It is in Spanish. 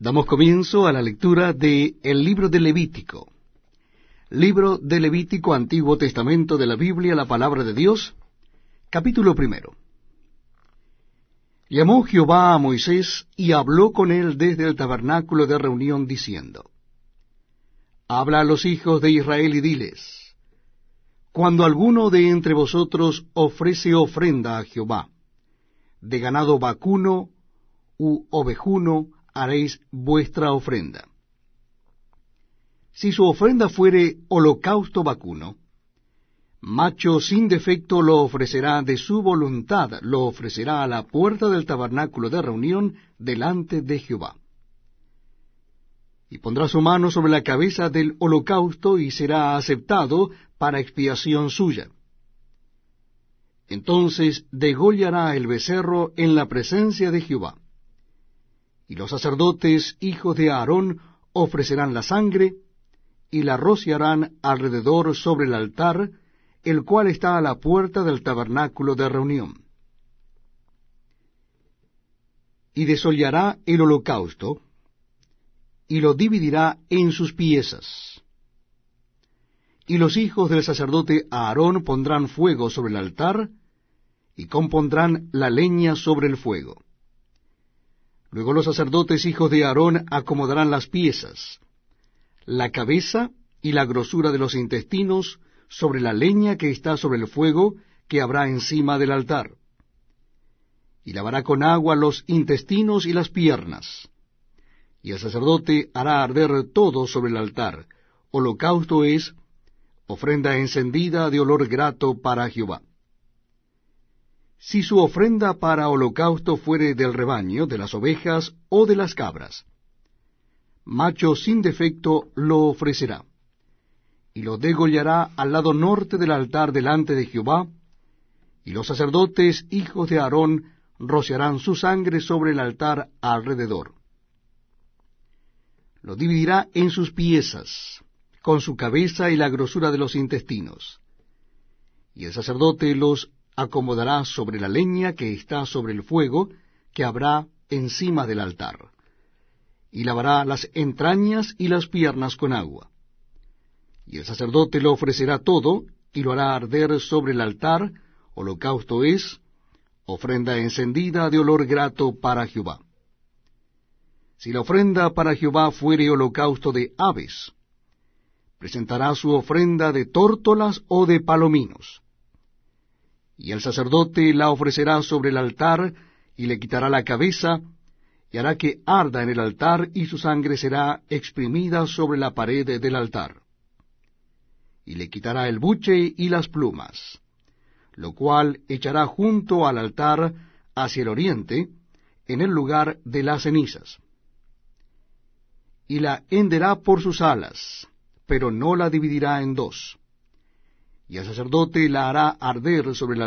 Damos comienzo a la lectura de el libro de Levítico. Libro de Levítico, Antiguo Testamento de la Biblia, la palabra de Dios, capítulo primero. Llamó Jehová a Moisés y habló con él desde el tabernáculo de reunión, diciendo, Habla a los hijos de Israel y diles, Cuando alguno de entre vosotros ofrece ofrenda a Jehová, de ganado vacuno u ovejuno, haréis vuestra ofrenda. Si su ofrenda fuere holocausto vacuno, macho sin defecto lo ofrecerá de su voluntad, lo ofrecerá a la puerta del tabernáculo de reunión delante de Jehová. Y pondrá su mano sobre la cabeza del holocausto y será aceptado para expiación suya. Entonces degollará el becerro en la presencia de Jehová y los sacerdotes, hijos de Aarón, ofrecerán la sangre, y la rociarán alrededor sobre el altar, el cual está a la puerta del tabernáculo de reunión. Y desollará el holocausto, y lo dividirá en sus piezas. Y los hijos del sacerdote Aarón pondrán fuego sobre el altar, y compondrán la leña sobre el fuego Luego los sacerdotes hijos de Aarón acomodarán las piezas, la cabeza y la grosura de los intestinos sobre la leña que está sobre el fuego que habrá encima del altar. Y lavará con agua los intestinos y las piernas. Y el sacerdote hará arder todo sobre el altar. Holocausto es ofrenda encendida de olor grato para Jehová. Si su ofrenda para holocausto fuere del rebaño, de las ovejas o de las cabras, macho sin defecto lo ofrecerá, y lo degollará al lado norte del altar delante de Jehová, y los sacerdotes, hijos de Aarón, rociarán su sangre sobre el altar alrededor. Lo dividirá en sus piezas, con su cabeza y la grosura de los intestinos. Y el sacerdote los acomodará sobre la leña que está sobre el fuego que habrá encima del altar, y lavará las entrañas y las piernas con agua. Y el sacerdote lo ofrecerá todo, y lo hará arder sobre el altar, holocausto es, ofrenda encendida de olor grato para Jehová. Si la ofrenda para Jehová fuere holocausto de aves, presentará su ofrenda de tórtolas o de palominos y el sacerdote la ofrecerá sobre el altar, y le quitará la cabeza, y hará que arda en el altar, y su sangre será exprimida sobre la pared del altar. Y le quitará el buche y las plumas, lo cual echará junto al altar hacia el oriente, en el lugar de las cenizas. Y la henderá por sus alas, pero no la dividirá en dos y el sacerdote la hará arder sobre el